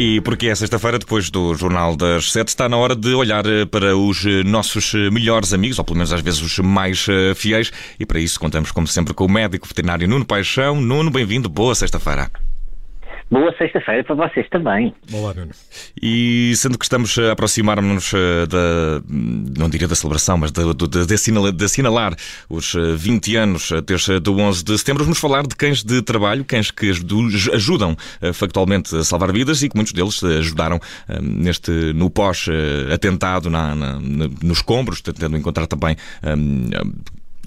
E porque é sexta-feira, depois do Jornal das Sete, está na hora de olhar eh, para os eh, nossos eh, melhores amigos, ou pelo menos às vezes os mais fiéis, e para isso contamos, como sempre, com o médico veterinário Nuno Paixão. Nuno, bem-vindo, boa sexta-feira. Boa sexta-feira para vocês também. Olá, Nuno. E sendo que estamos a aproximar-nos eh, da, não diria da celebração, mas de, de, de, assinalar, de assinalar os 20 eh, anos eh, desde do 11 de setembro, vamos falar de cães de trabalho, cães que ajudam factualmente a salvar vidas e que muitos deles ajudaram neste, no pós-atentado na, na, nos escombros, tentando encontrar também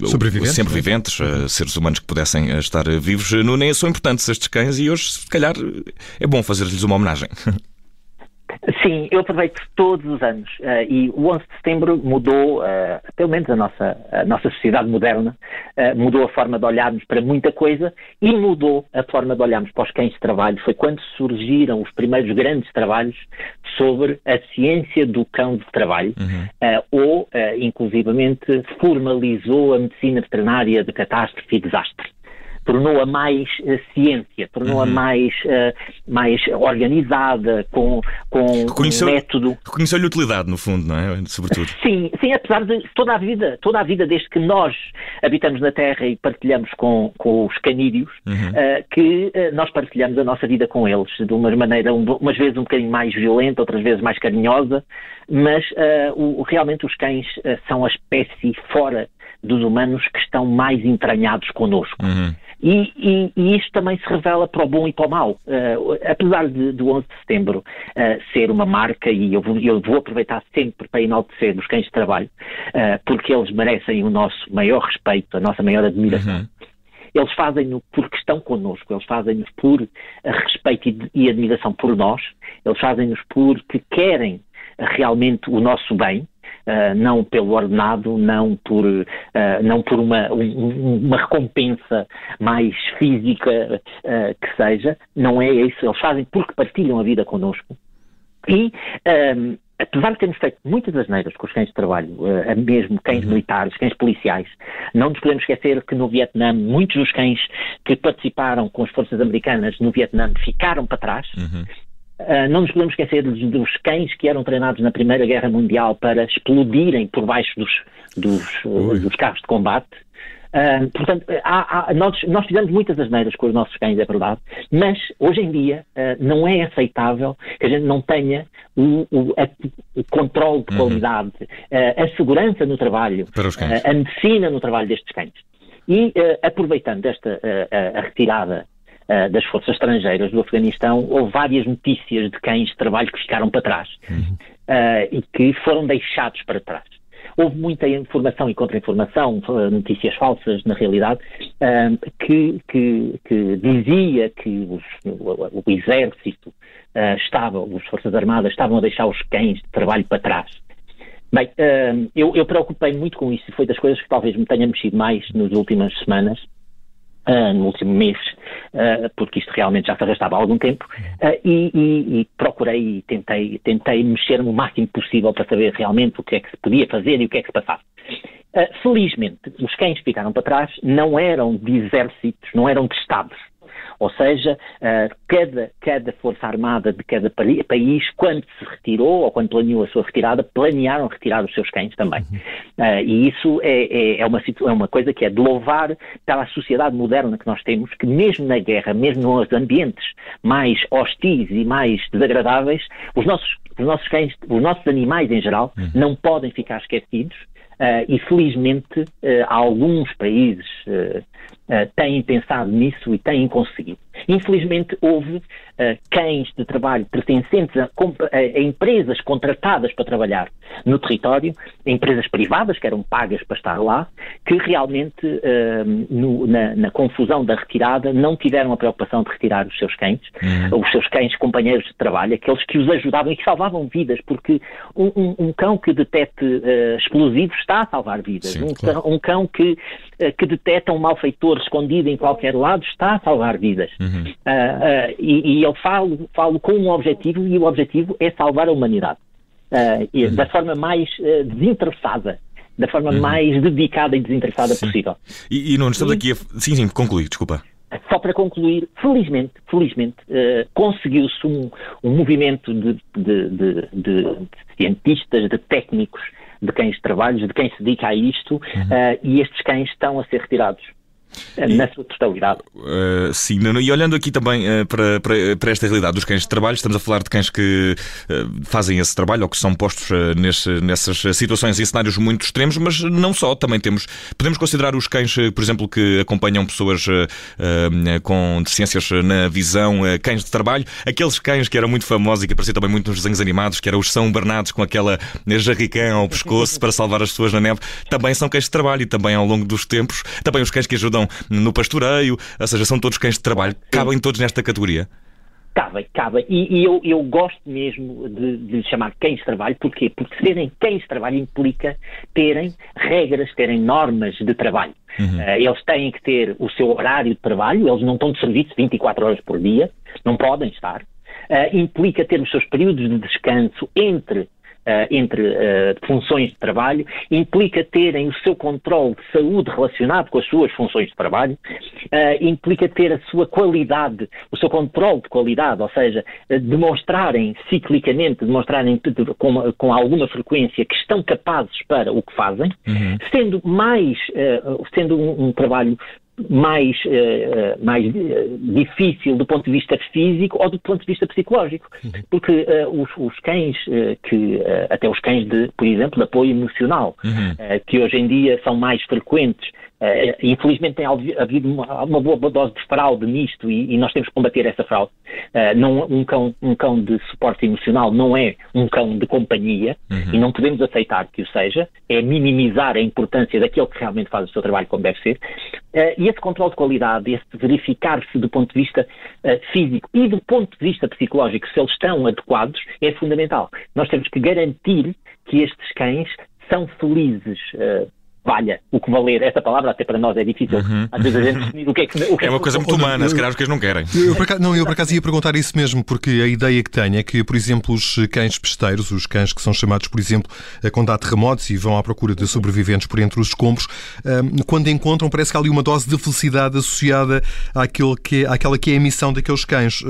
Sobreviventes, sempre viventes, uhum. seres humanos que pudessem estar vivos. Não nem são importantes estes cães e hoje, se calhar, é bom fazer-lhes uma homenagem. Sim, eu aproveito todos os anos uh, e o 11 de setembro mudou, uh, pelo menos a nossa, a nossa sociedade moderna, uh, mudou a forma de olharmos para muita coisa e mudou a forma de olharmos para os cães de trabalho. Foi quando surgiram os primeiros grandes trabalhos sobre a ciência do cão de trabalho uhum. ou, inclusivamente, formalizou a medicina veterinária de catástrofe e desastre tornou-a mais uh, ciência, tornou-a uhum. mais, uh, mais organizada, com, com reconheceu, um método. Reconheceu-lhe utilidade, no fundo, não é? Sobretudo. Sim, sim, apesar de toda a vida, toda a vida, desde que nós habitamos na Terra e partilhamos com, com os canídeos, uhum. uh, que nós partilhamos a nossa vida com eles, de uma maneira, um, umas vezes um bocadinho mais violenta, outras vezes mais carinhosa, mas o, realmente os cães são a espécie fora dos humanos que estão mais entranhados connosco. Uhum. E, e, e, isto também se revela para o bom e para o mau. Uh, apesar de, do 11 de setembro uh, ser uma marca, e eu vou, eu vou, aproveitar sempre para enaltecer os cães de trabalho, uh, porque eles merecem o nosso maior respeito, a nossa maior admiração. Uhum. Eles fazem-no porque estão connosco, eles fazem-nos por respeito e, e admiração por nós, eles fazem-nos porque querem realmente o nosso bem, Uh, não pelo ordenado, não por, uh, não por uma, um, uma recompensa mais física uh, que seja, não é isso. Eles fazem porque partilham a vida connosco. E, um, apesar de termos feito muitas asneiras com os cães de trabalho, mesmo cães uhum. militares, cães policiais, não nos podemos esquecer que no Vietnã, muitos dos cães que participaram com as forças americanas no Vietnã ficaram para trás. Uhum. Uh, não nos podemos esquecer dos, dos, cães que eram treinados na Primeira Guerra Mundial para explodirem por baixo dos, dos, uh, dos carros de combate. Uh, portanto, há, há, nós, nós, fizemos muitas asneiras com os nossos cães, é verdade, mas hoje em dia não é aceitável que a gente não tenha o, o, a, o controle de uhum. qualidade, uhum. a segurança no trabalho, a medicina no trabalho destes cães. E aproveitando esta a retirada uh, das forças estrangeiras do Afeganistão, houve várias notícias de cães de trabalho que ficaram para trás uhum. uh, e que foram deixados para trás. Houve muita informação e contra-informação, notícias falsas, na realidade, que, que, que, dizia que os, o, o, exército estava, as Forças Armadas estavam a deixar os cães de trabalho para trás. Bem, eu, eu preocupei muito com isso e foi das coisas que talvez me tenha mexido mais nas últimas semanas, Uh, no último mês, uh, porque isto realmente já se arrastava há algum tempo, uh, e, e, e, procurei e tentei, tentei mexer-me o máximo possível para saber realmente o que é que se podia fazer e o que é que se passava. felizmente, os cães que ficaram para trás não eram de exércitos, não eram de estados, ou seja, uh, cada, cada força armada de cada país, quando se retirou ou quando planeou a sua retirada, planearam retirar os seus cães também. Uh, e isso é, é, é, uma, é uma coisa que é de louvar pela sociedade moderna que nós temos, que mesmo na guerra, mesmo nos ambientes mais hostis e mais desagradáveis, os nossos, os nossos cães, os nossos animais em geral, uhum. não podem ficar esquecidos Uh, e felizmente uh, alguns países uh, têm pensado nisso e têm conseguido. Infelizmente houve uh, cães de trabalho pertencentes a, a, a, empresas contratadas para trabalhar no território, empresas privadas que eram pagas para estar lá, que realmente uh, no, na, na, confusão da retirada não tiveram a preocupação de retirar os seus cães, uhum. os seus cães companheiros de trabalho, aqueles que os ajudavam e que salvavam vidas, porque um, um, um cão que detete uh, explosivos está a salvar vidas. Sim, um, claro. cão, um, cão, que, que deteta um malfeitor escondido em qualquer lado está a salvar vidas. Uhum. Uh, e, e, eu falo, falo com um objetivo e o objetivo é salvar a humanidade. Uhum. Da forma mais desinteressada da forma uhum. mais dedicada e desinteressada sim. possível. E, e não estamos e... aqui a... Sim, sim, concluir, desculpa. Só para concluir, felizmente, felizmente, uh, conseguiu-se um, um, movimento de, de, de, de, cientistas, de técnicos, de cães de trabalho, de quem se dedica a isto, uhum. uh, e estes cães estão a ser retirados na sua totalidade. Uh, sim, e olhando aqui também uh, para, para, para, esta realidade dos cães de trabalho, estamos a falar de cães que uh, fazem esse trabalho ou que são postos nesse, nessas situações em cenários muito extremos, mas não só, também temos, podemos considerar os cães, por exemplo, que acompanham pessoas com deficiências na visão, cães de trabalho, aqueles cães que eram muito famosos e que apareciam também muito nos desenhos animados, que eram os São Bernardos com aquela jarricã ao pescoço para salvar as pessoas na neve, também são cães de trabalho e também ao longo dos tempos, também os cães que ajudam no pastoreio, ou seja, são todos cães de trabalho, cabem todos nesta categoria? Cabem, cabem. E, e eu, eu, gosto mesmo de, de chamar cães de trabalho, porquê? Porque serem cães de trabalho implica terem regras, terem normas de trabalho. Uhum. Uh, eles têm que ter o seu horário de trabalho, eles não estão de serviço 24 horas por dia, não podem estar. Uh, implica ter os seus períodos de descanso entre entre uh, funções de trabalho, implica terem o seu controle de saúde relacionado com as suas funções de trabalho, uh, implica ter a sua qualidade, o seu controle de qualidade, ou seja, demonstrarem ciclicamente, demonstrarem com, com, alguma frequência que estão capazes para o que fazem, uhum. sendo mais, sendo um, um trabalho mais, uh, mais uh, difícil do ponto de vista físico ou do ponto de vista psicológico. Uhum. Porque uh, os, os, cães, que até os cães, de, por exemplo, de apoio emocional, uhum. que hoje em dia são mais frequentes Uh, infelizmente tem havido uma, uma, boa dose de fraude nisto e, e, nós temos que combater essa fraude. Uh, não, um, cão, um cão de suporte emocional não é um cão de companhia uhum. e não podemos aceitar que o seja. É minimizar a importância daquele que realmente faz o seu trabalho como deve ser. Uh, e esse controle de qualidade, esse verificar-se do ponto de vista físico e do ponto de vista psicológico, se eles estão adequados, é fundamental. Nós temos que garantir que estes cães são felizes valha o que valer. Essa palavra até para nós é difícil. Uhum. Às vezes a gente definir o que é que. O que é, é uma coisa muito humana, se calhar os cães não querem. Eu, por acaso, não, eu por acaso ia perguntar isso mesmo, porque a ideia que tenho é que, por exemplo, os cães pesteiros, os cães que são chamados, por exemplo, quando há terremotos e vão à procura de sobreviventes por entre os escombros, quando encontram, parece que há ali uma dose de felicidade associada àquele que é, àquela que é a missão daqueles cães.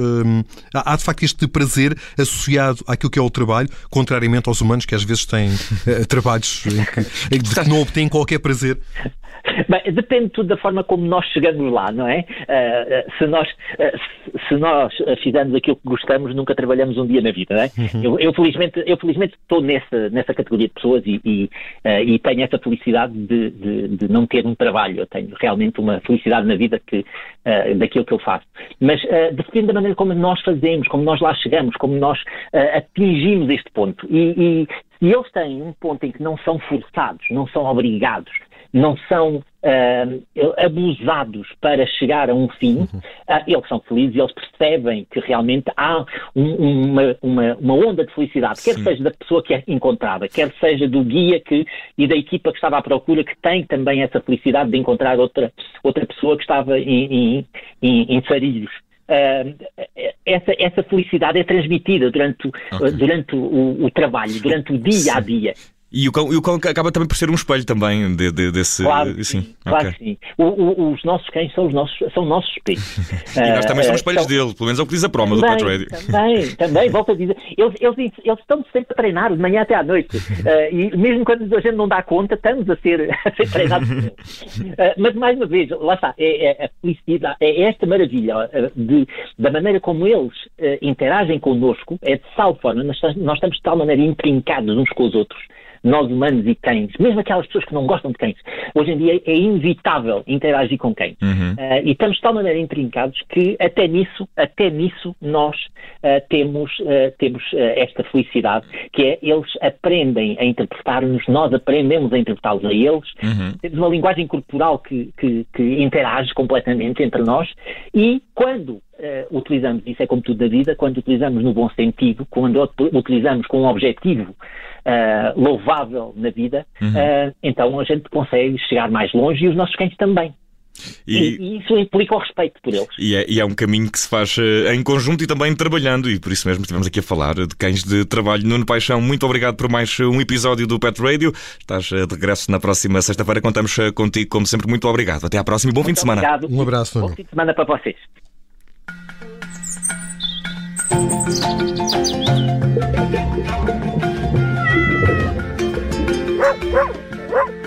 Há de facto este prazer associado àquilo que é o trabalho, contrariamente aos humanos que às vezes têm eh, trabalhos em que, em que não obtêm qualquer qualquer prazer? Bem, depende tudo da forma como nós chegamos lá, não é? Uh, se, nós, uh, se nós fizermos aquilo que gostamos, nunca trabalhamos um dia na vida, não é? Uhum. Eu, eu, felizmente, eu felizmente estou nessa, nessa categoria de pessoas e, e, uh, e tenho essa felicidade de, de, de, não ter um trabalho. Eu tenho realmente uma felicidade na vida que, daquilo que eu faço. Mas depende da maneira como nós fazemos, como nós lá chegamos, como nós atingimos este ponto. E, e eles têm um ponto em que não são forçados, não são obrigados, não são uh, abusados para chegar a um fim, uhum. uh, eles são felizes e eles percebem que realmente há um, uma, uma, uma, onda de felicidade, Sim. quer seja da pessoa que é encontrada, quer seja do guia que, e da equipa que estava à procura, que tem também essa felicidade de encontrar outra, outra pessoa que estava em, em, em, em sarilhos. Essa, essa felicidade é transmitida durante, okay. durante o, o, trabalho, durante o dia a dia. E o, cão, e o cão acaba também por ser um espelho também de, de, desse. Claro, sim, sim. claro okay. que sim. O, o, os nossos cães são os nossos, são nossos espelhos. e nós também somos espelhos são... dele, pelo menos é o que diz a proma também, do Pet Radio. Também, também, volto a dizer. Eles, eles, eles estão sempre a treinar, de manhã até à noite. Uh, e mesmo quando a gente não dá conta, estamos a ser, a ser treinados. uh, mas mais uma vez, lá está, é, é a felicidade, é esta maravilha uh, de, da maneira como eles interagem connosco, é de tal forma, nós, nós estamos de tal maneira intrincados uns com os outros nós humanos e cães, mesmo aquelas pessoas que não gostam de cães, hoje em dia é inevitável interagir com cães. Uhum. Uh, e estamos de tal maneira intrincados que até nisso, até nisso nós uh, temos, uh, temos esta felicidade, que é eles aprendem a interpretar-nos, nós aprendemos a interpretá-los a eles, uhum. temos uma linguagem corporal que, que, que interage completamente entre nós e quando uh, utilizamos, isso é como tudo da vida, quando utilizamos no bom sentido, quando utilizamos com um objetivo uh, louvável na vida, uhum. uh, então a gente consegue chegar mais longe e os nossos cães também. E, e, isso implica o respeito por eles. E é, e é, um caminho que se faz em conjunto e também trabalhando, e por isso mesmo estivemos aqui a falar de cães de trabalho. Nuno Paixão, muito obrigado por mais um episódio do Pet Radio. Estás de regresso na próxima sexta-feira. Contamos contigo, como sempre. Muito obrigado. Até à próxima e bom muito fim de semana. Obrigado. Um abraço, Nuno. Bom fim de semana para vocês. Woo!